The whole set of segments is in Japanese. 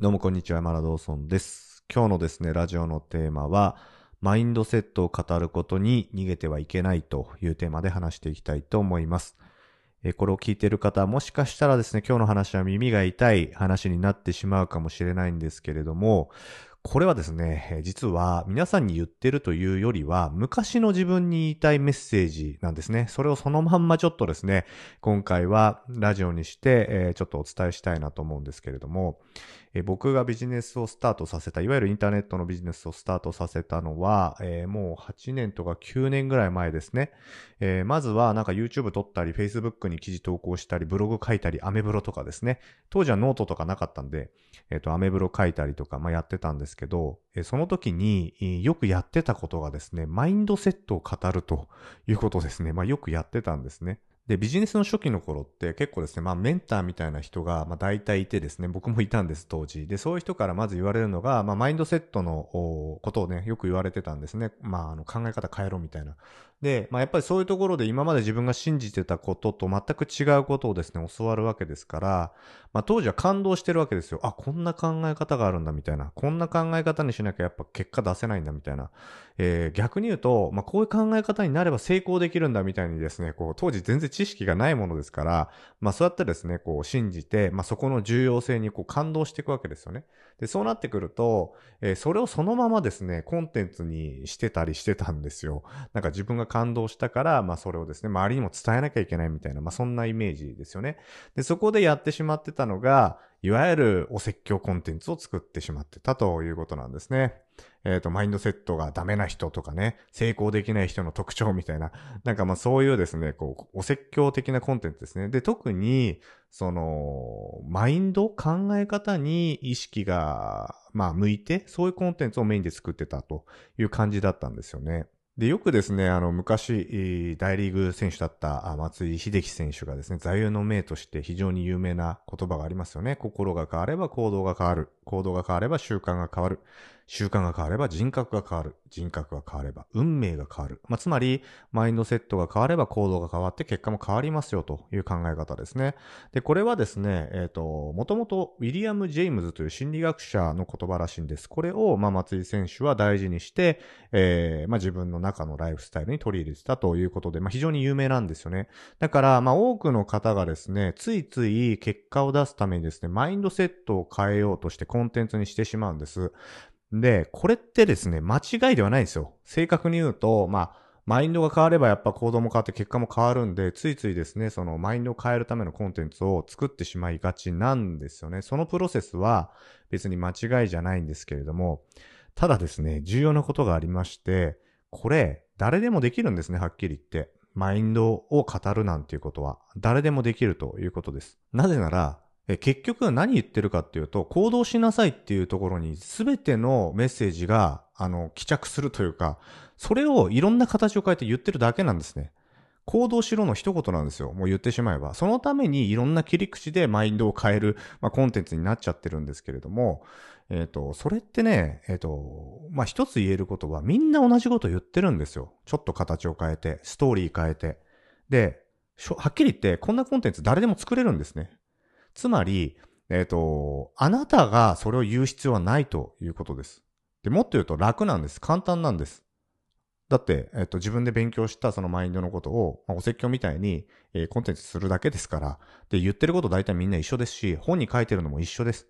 どうもこんにちは、マラドーソンです。今日のですね、ラジオのテーマは、マインドセットを語ることに逃げてはいけないというテーマで話していきたいと思います。えこれを聞いている方もしかしたらですね、今日の話は耳が痛い話になってしまうかもしれないんですけれども、これはですね、実は皆さんに言ってるというよりは、昔の自分に言いたいメッセージなんですね。それをそのまんまちょっとですね、今回はラジオにして、ちょっとお伝えしたいなと思うんですけれども、僕がビジネスをスタートさせた、いわゆるインターネットのビジネスをスタートさせたのは、もう8年とか9年ぐらい前ですね。まずはなんか YouTube 撮ったり、Facebook に記事投稿したり、ブログ書いたり、アメブロとかですね。当時はノートとかなかったんで、えっ、と、アメブロ書いたりとか、まあ、やってたんですけど、その時に、よくやってたことがですね、マインドセットを語るということですね。まあ、よくやってたんですね。で、ビジネスの初期の頃って結構ですね、まあメンターみたいな人が、まあ大体いてですね、僕もいたんです、当時。で、そういう人からまず言われるのが、まあマインドセットのことをね、よく言われてたんですね。まああの考え方変えろみたいな。で、まあやっぱりそういうところで今まで自分が信じてたことと全く違うことをですね、教わるわけですから、まあ当時は感動してるわけですよ。あ、こんな考え方があるんだみたいな。こんな考え方にしなきゃやっぱ結果出せないんだみたいな。えー逆に言うと、まあこういう考え方になれば成功できるんだみたいにですね、こう当時全然知識がないものですから、まあそうやってですね、こう信じて、まあそこの重要性にこう感動していくわけですよね。で、そうなってくると、えーそれをそのままですね、コンテンツにしてたりしてたんですよ。なんか自分が感動したから、まあそれをですね、周りにも伝えなきゃいけないみたいな、まあそんなイメージですよね。で、そこでやってしまってたのが、いわゆるお説教コンテンツを作ってしまってたということなんですね。えっ、と、マインドセットがダメな人とかね、成功できない人の特徴みたいな、なんかまあそういうですね、こう、お説教的なコンテンツですね。で、特に、その、マインド、考え方に意識が、まあ向いて、そういうコンテンツをメインで作ってたという感じだったんですよね。で、よくですね、あの、昔、大リーグ選手だった松井秀喜選手がですね、座右の銘として非常に有名な言葉がありますよね。心が変われば行動が変わる。行動が変われば習慣が変わる。習慣が変われば人格が変わる。人格が変われば運命が変わる。まあ、つまり、マインドセットが変われば行動が変わって結果も変わりますよという考え方ですね。で、これはですね、えっ、と、もともとウィリアム・ジェームズという心理学者の言葉らしいんです。これを、まあ、松井選手は大事にして、えーまあ、自分の中のライフスタイルに取り入れてたということで、まあ、非常に有名なんですよね。だから、まあ、多くの方がですね、ついつい結果を出すためにですね、マインドセットを変えようとしてコンテンツにしてしまうんです。で、これってですね、間違いではないんですよ。正確に言うと、まあ、マインドが変わればやっぱ行動も変わって結果も変わるんで、ついついですね、そのマインドを変えるためのコンテンツを作ってしまいがちなんですよね。そのプロセスは別に間違いじゃないんですけれども、ただですね、重要なことがありまして、これ、誰でもできるんですね、はっきり言って。マインドを語るなんていうことは、誰でもできるということです。なぜなら、え結局何言ってるかっていうと、行動しなさいっていうところに全てのメッセージが、あの、帰着するというか、それをいろんな形を変えて言ってるだけなんですね。行動しろの一言なんですよ。もう言ってしまえば。そのためにいろんな切り口でマインドを変える、まあ、コンテンツになっちゃってるんですけれども、えっ、と、それってね、えっ、と、まあ、一つ言えることは、みんな同じこと言ってるんですよ。ちょっと形を変えて、ストーリー変えて。で、はっきり言って、こんなコンテンツ誰でも作れるんですね。つまり、えっ、と、あなたがそれを言う必要はないということです。で、もっと言うと楽なんです。簡単なんです。だって、えっ、と、自分で勉強したそのマインドのことを、まあ、お説教みたいに、えーコンテンツするだけですから、で、言ってること大体みんな一緒ですし、本に書いてるのも一緒です。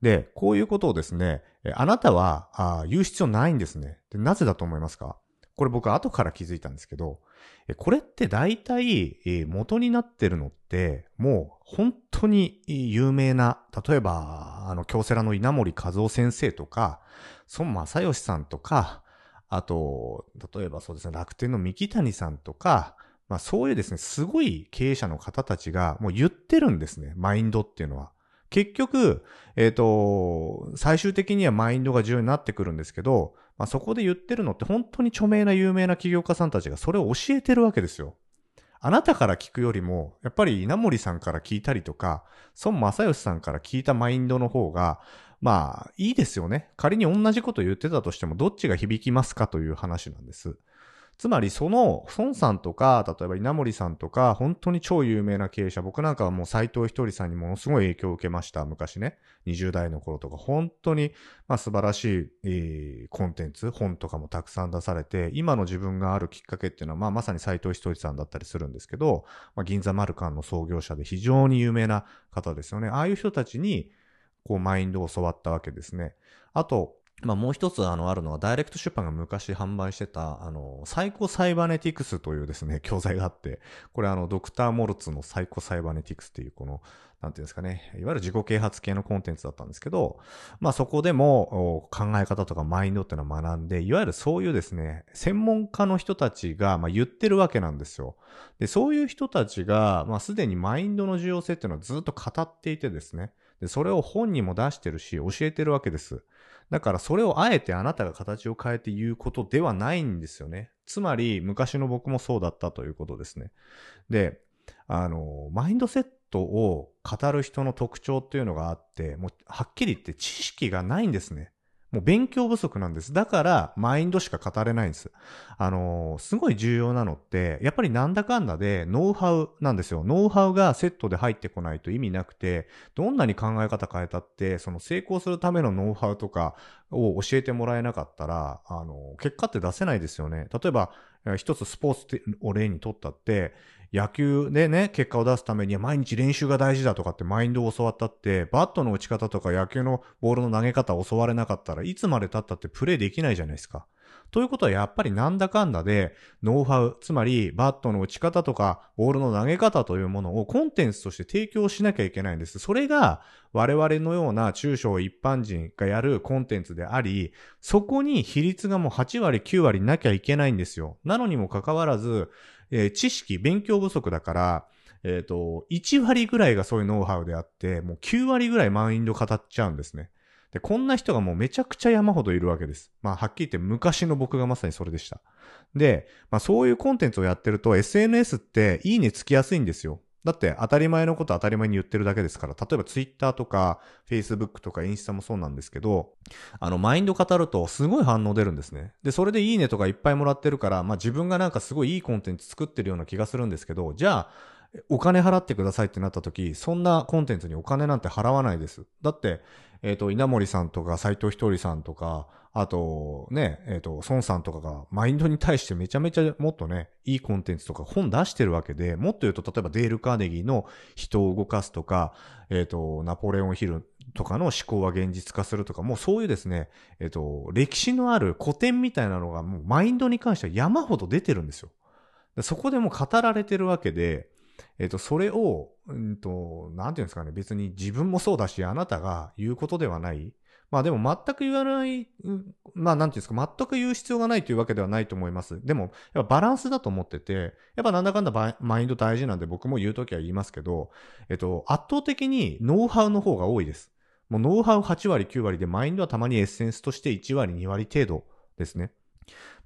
で、こういうことをですね、あなたはあ言う必要ないんですね。で、なぜだと思いますか？これ僕後から気づいたんですけど、これって大体、元になってるのって、もう本当に有名な、例えば、あの、京セラの稲森和夫先生とか、孫正義さんとか、あと、例えばそうですね、楽天の三木谷さんとか、まあそういうですね、すごい経営者の方たちがもう言ってるんですね、マインドっていうのは。結局、えっ、と、最終的にはマインドが重要になってくるんですけど、まあそこで言ってるのって本当に著名な有名な起業家さんたちがそれを教えてるわけですよ。あなたから聞くよりも、やっぱり稲森さんから聞いたりとか、孫正義さんから聞いたマインドの方が、まあ、いいですよね。仮に同じこと言ってたとしても、どっちが響きますかという話なんです。つまりその孫さんとか、例えば稲森さんとか、本当に超有名な経営者、僕なんかはもう斎藤ひとりさんにものすごい影響を受けました。昔ね。20代の頃とか、本当に、まあ素晴らしい、えー、コンテンツ、本とかもたくさん出されて、今の自分があるきっかけっていうのは、まあまさに斎藤ひとりさんだったりするんですけど、まあ銀座マルカンの創業者で非常に有名な方ですよね。ああいう人たちに、こうマインドを教わったわけですね。あと、まあもう一つあのあるのは、ダイレクト出版が昔販売してた、あの、サイコサイバネティクスというですね、教材があって、これあの、ドクター・モルツのサイコサイバネティクスっていう、この、なんていうんですかね、いわゆる自己啓発系のコンテンツだったんですけど、まあそこでも考え方とかマインドっていうのを学んで、いわゆるそういうですね、専門家の人たちが、まあ言ってるわけなんですよ。で、そういう人たちが、まあすでにマインドの重要性っていうのをずっと語っていてですね、で、それを本にも出してるし、教えてるわけです。だからそれをあえてあなたが形を変えて言うことではないんですよね。つまり、昔の僕もそうだったということですね。で、あの、マインドセットを語る人の特徴っていうのがあって、もうはっきり言って知識がないんですね。もう勉強不足なんです。だから、マインドしか語れないんです。あのー、すごい重要なのって、やっぱりなんだかんだでノウハウなんですよ。ノウハウがセットで入ってこないと意味なくて、どんなに考え方変えたって、その成功するためのノウハウとかを教えてもらえなかったら、あのー、結果って出せないですよね。例えば、一つスポーツを例にとったって、野球でね、結果を出すためには毎日練習が大事だとかってマインドを教わったって、バットの打ち方とか野球のボールの投げ方を教われなかったらいつまで経ったってプレイできないじゃないですか。ということはやっぱりなんだかんだで、ノウハウ、つまりバットの打ち方とか、ボールの投げ方というものをコンテンツとして提供しなきゃいけないんです。それが我々のような中小一般人がやるコンテンツであり、そこに比率がもう8割、9割なきゃいけないんですよ。なのにもかかわらず、えー、知識、勉強不足だから、えっ、ー、と、1割ぐらいがそういうノウハウであって、もう9割ぐらいマインド語っちゃうんですね。で、こんな人がもうめちゃくちゃ山ほどいるわけです。まあ、はっきり言って昔の僕がまさにそれでした。で、まあ、そういうコンテンツをやってると SNS っていいねつきやすいんですよ。だって当たり前のこと当たり前に言ってるだけですから、例えばツイッターとかフェイスブックとかインスタもそうなんですけど、あの、マインド語るとすごい反応出るんですね。で、それでいいねとかいっぱいもらってるから、まあ自分がなんかすごいいいコンテンツ作ってるような気がするんですけど、じゃあ、お金払ってくださいってなった時、そんなコンテンツにお金なんて払わないです。だって、えっ、ー、と、稲森さんとか斎藤ひとりさんとか、あと、ね、えっ、ー、と、孫さんとかがマインドに対してめちゃめちゃもっとね、いいコンテンツとか本出してるわけで、もっと言うと、例えばデール・カーネギーの人を動かすとか、えっ、ー、と、ナポレオン・ヒルとかの思考は現実化するとか、もうそういうですね、えっ、と、歴史のある古典みたいなのがもうマインドに関しては山ほど出てるんですよ。そこでも語られてるわけで、えっ、と、それを、うんと、なんていうんですかね、別に自分もそうだし、あなたが言うことではない。まあでも全く言わない、まあなんていうんですか、全く言う必要がないというわけではないと思います。でも、やっぱバランスだと思ってて、やっぱなんだかんだマインド大事なんで僕も言うときは言いますけど、えっと、圧倒的にノウハウの方が多いです。もうノウハウ8割9割でマインドはたまにエッセンスとして1割2割程度ですね。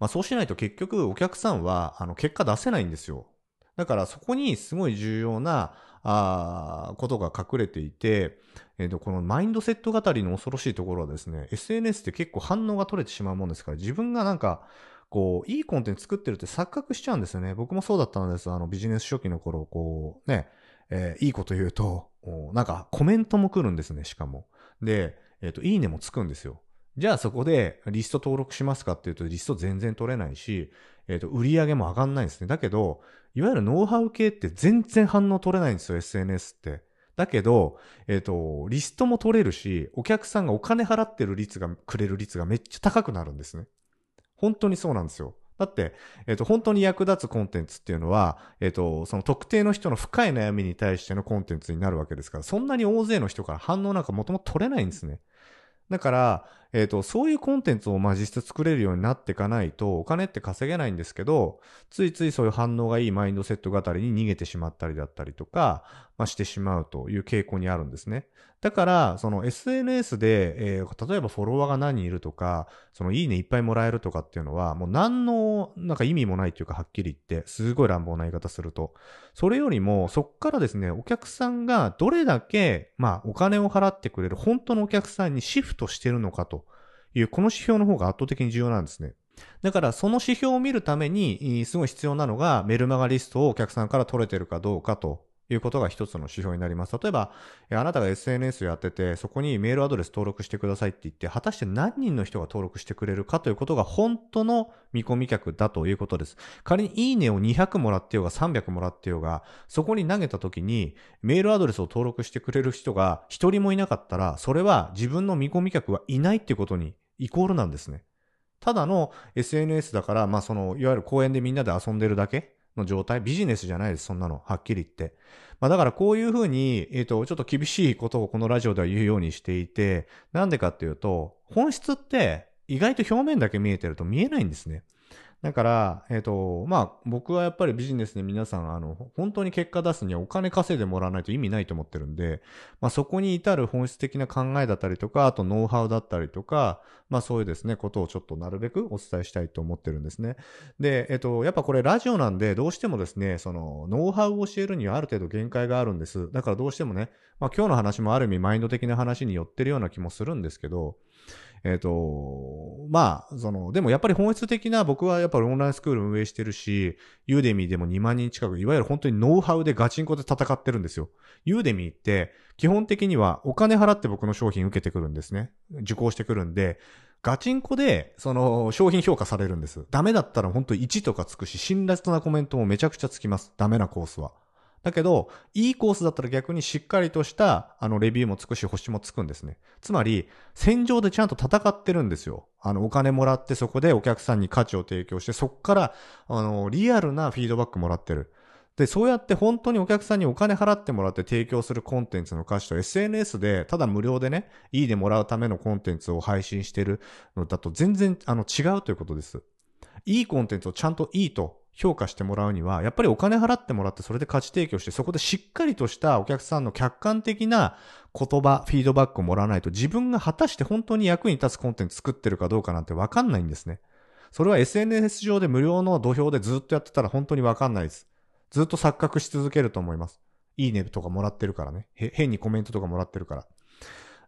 まあそうしないと結局お客さんはあの結果出せないんですよ。だからそこにすごい重要な、あことが隠れていて、え、ー、と、このマインドセット語りの恐ろしいところはですね、SNS って結構反応が取れてしまうもんですから、自分がなんか、こう、いいコンテンツ作ってるって錯覚しちゃうんですよね。僕もそうだったんです。あの、ビジネス初期の頃、こう、ね、えー、いいこと言うと、なんかコメントも来るんですね、しかも。で、えっ、ー、と、いいねもつくんですよ。じゃあそこでリスト登録しますかっていうとリスト全然取れないし、えっ、ー、と、売り上げも上がんないんですね。だけど、いわゆるノウハウ系って全然反応取れないんですよ、SNS って。だけど、えっ、ー、と、リストも取れるし、お客さんがお金払ってる率が、くれる率がめっちゃ高くなるんですね。本当にそうなんですよ。だって、えっ、ー、と、本当に役立つコンテンツっていうのは、えっ、ー、と、その特定の人の深い悩みに対してのコンテンツになるわけですから、そんなに大勢の人から反応なんかもともと取れないんですね。だから、えっ、ー、と、そういうコンテンツをまあ実質作れるようになっていかないと、お金って稼げないんですけど、ついついそういう反応がいいマインドセット語りに逃げてしまったりだったりとか、まあ、してしまうという傾向にあるんですね。だから、その SNS で、えー、例えばフォロワーが何人いるとか、そのいいねいっぱいもらえるとかっていうのは、もう何の、なんか意味もないというか、はっきり言って、すごい乱暴な言い方すると。それよりも、そっからですね、お客さんがどれだけ、まあ、お金を払ってくれる本当のお客さんにシフトしてるのかという、この指標の方が圧倒的に重要なんですね。だからその指標を見るために、すごい必要なのがメルマガリストをお客さんから取れてるかどうかということが一つの指標になります。例えば、あなたが SNS をやってて、そこにメールアドレス登録してくださいって言って、果たして何人の人が登録してくれるかということが本当の見込み客だということです。仮にいいねを200もらってようが300もらってようが、そこに投げた時にメールアドレスを登録してくれる人が一人もいなかったら、それは自分の見込み客はいないっていうことにイコールなんですね。ただの SNS だから、まあその、いわゆる公園でみんなで遊んでるだけの状態、ビジネスじゃないです、そんなの。はっきり言って。まあだからこういうふうに、えっ、ー、と、ちょっと厳しいことをこのラジオでは言うようにしていて、なんでかっていうと、本質って意外と表面だけ見えてると見えないんですね。だから、えっ、ー、と、まあ、僕はやっぱりビジネスで皆さん、あの、本当に結果出すにはお金稼いでもらわないと意味ないと思ってるんで、まあ、そこに至る本質的な考えだったりとか、あとノウハウだったりとか、まあ、そういうですね、ことをちょっとなるべくお伝えしたいと思ってるんですね。で、えっ、ー、と、やっぱこれラジオなんで、どうしてもですね、その、ノウハウを教えるにはある程度限界があるんです。だからどうしてもね、まあ、今日の話もある意味マインド的な話に寄ってるような気もするんですけど、えっ、ー、と、まあ、その、でもやっぱり本質的な僕はやっぱぱりオンラインスクール運営してるし、ユーデミーでも2万人近く、いわゆる本当にノウハウでガチンコで戦ってるんですよ。ユーデミーって基本的にはお金払って僕の商品受けてくるんですね。受講してくるんで、ガチンコで、その、商品評価されるんです。ダメだったら本当1とかつくし、辛辣なコメントもめちゃくちゃつきます。ダメなコースは。だけど、いいコースだったら逆にしっかりとした、あの、レビューもつくし、星もつくんですね。つまり、戦場でちゃんと戦ってるんですよ。あの、お金もらってそこでお客さんに価値を提供して、そこから、あの、リアルなフィードバックもらってる。で、そうやって本当にお客さんにお金払ってもらって提供するコンテンツの価値と SNS でただ無料でね、いいでもらうためのコンテンツを配信してるのだと全然あの違うということです。いいコンテンツをちゃんといいと評価してもらうには、やっぱりお金払ってもらってそれで価値提供して、そこでしっかりとしたお客さんの客観的な言葉、フィードバックをもらわないと自分が果たして本当に役に立つコンテンツ作ってるかどうかなんてわかんないんですね。それは SNS 上で無料の土俵でずっとやってたら本当にわかんないです。ずっと錯覚し続けると思います。いいねとかもらってるからね。変にコメントとかもらってるから。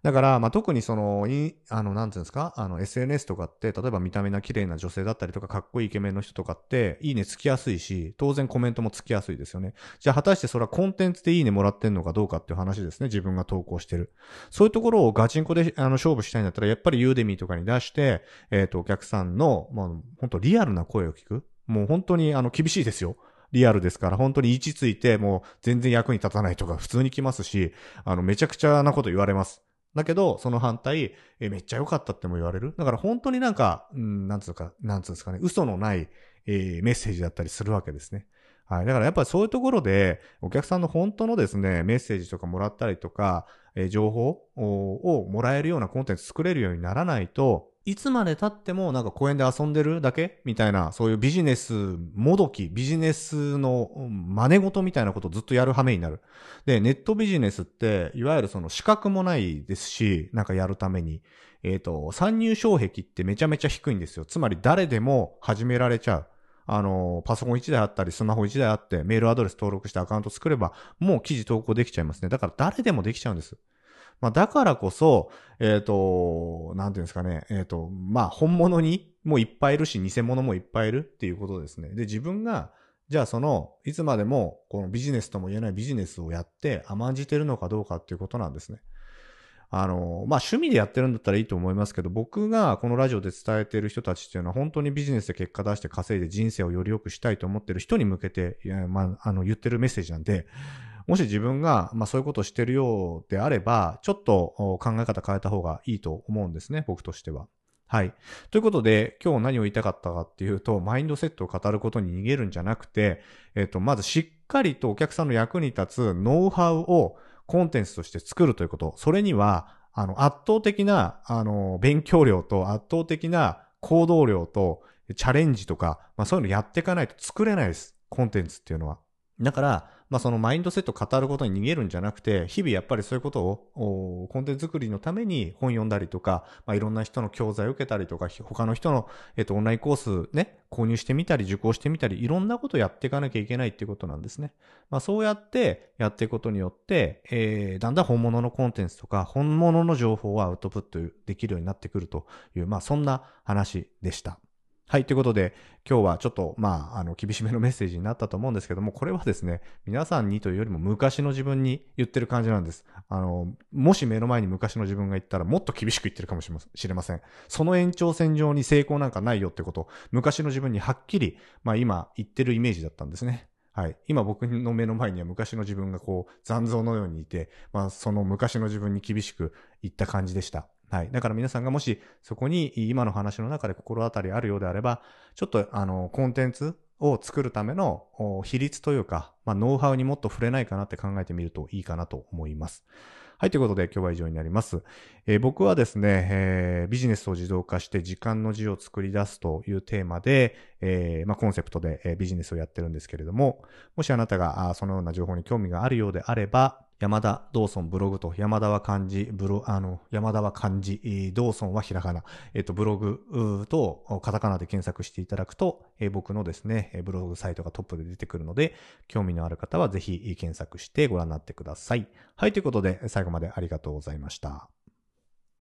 だから、まあ、特にその、い、あの、なんていうんですか、あの、SNS とかって、例えば見た目が綺麗な女性だったりとか、かっこいいイケメンの人とかって、いいねつきやすいし、当然コメントもつきやすいですよね。じゃあ、果たしてそれはコンテンツでいいねもらってんのかどうかっていう話ですね。自分が投稿してる。そういうところをガチンコで、あの、勝負したいんだったら、やっぱりユーデミーとかに出して、えっ、ー、と、お客さんの、まあ、本当リアルな声を聞く。もう本当に、あの、厳しいですよ。リアルですから、本当に位置ついて、もう全然役に立たないとか普通に来ますし、あの、めちゃくちゃなこと言われます。だけど、その反対、えめっちゃ良かったっても言われる？だから本当になんか、うん、なんつうか、なんつうんですかね、嘘のない、えー、メッセージだったりするわけですね。はい。だからやっぱりそういうところで、お客さんの本当のですね、メッセージとかもらったりとか、えー、情報をもらえるようなコンテンツ作れるようにならないと、いつまで経ってもなんか公園で遊んでるだけみたいな、そういうビジネスもどき、ビジネスの真似事みたいなことをずっとやる羽目になる。で、ネットビジネスって、いわゆるその資格もないですし、なんかやるために。えっ、ー、と、参入障壁ってめちゃめちゃ低いんですよ。つまり誰でも始められちゃう。あの、パソコン1台あったり、スマホ1台あって、メールアドレス登録してアカウント作れば、もう記事投稿できちゃいますね。だから誰でもできちゃうんです。まあ、だからこそ、えっ、ー、と、なんていうんですかね、えっ、ー、と、まあ、本物にもいっぱいいるし、偽物もいっぱいいるっていうことですね。で、自分が、じゃあその、いつまでも、このビジネスとも言えないビジネスをやって甘んじてるのかどうかっていうことなんですね。あの、まあ、趣味でやってるんだったらいいと思いますけど、僕がこのラジオで伝えてる人たちっていうのは本当にビジネスで結果出して稼いで人生をより良くしたいと思ってる人に向けて、まあ、あの、言ってるメッセージなんで、もし自分が、まあそういうことをしてるようであれば、ちょっと考え方変えた方がいいと思うんですね、僕としては。はい。ということで、今日何を言いたかったかっていうと、マインドセットを語ることに逃げるんじゃなくて、えっと、まずしっかりとお客さんの役に立つノウハウをコンテンツとして作るということ。それには、あの、圧倒的な、あの、勉強量と圧倒的な行動量とチャレンジとか、まあそういうのやっていかないと作れないです。コンテンツっていうのは。だから、まあそのマインドセット語ることに逃げるんじゃなくて、日々やっぱりそういうことを、コンテンツ作りのために本読んだりとか、まあいろんな人の教材を受けたりとか、他の人の、えっと、オンラインコースね、購入してみたり、受講してみたり、いろんなことをやっていかなきゃいけないっていうことなんですね。まあそうやってやっていくことによって、えー、だんだん本物のコンテンツとか、本物の情報をアウトプットできるようになってくるという、まあそんな話でした。はい。ということで、今日はちょっと、まあ、あの、厳しめのメッセージになったと思うんですけども、これはですね、皆さんにというよりも昔の自分に言ってる感じなんです。あの、もし目の前に昔の自分が言ったらもっと厳しく言ってるかもしれません。その延長線上に成功なんかないよってこと、昔の自分にはっきり、まあ今言ってるイメージだったんですね。はい。今僕の目の前には昔の自分がこう残像のようにいて、まあその昔の自分に厳しく言った感じでした。はい。だから皆さんがもしそこに今の話の中で心当たりあるようであれば、ちょっとあの、コンテンツを作るための比率というか、まあ、ノウハウにもっと触れないかなって考えてみるといいかなと思います。はい、ということで今日は以上になります。えー、僕はですね、えー、ビジネスを自動化して時間の字を作り出すというテーマで、えー、まあ、コンセプトで、えビジネスをやってるんですけれども、もしあなたがあそのような情報に興味があるようであれば、山田道村ブログと、山田は漢字、ブロ、あの、山田は漢字、道村はひらがな、えっ、と、ブログとカタカナで検索していただくと、え僕のですね、ブログサイトがトップで出てくるので、興味のある方はぜひ検索してご覧になってください。はい、ということで、最後までありがとうございました。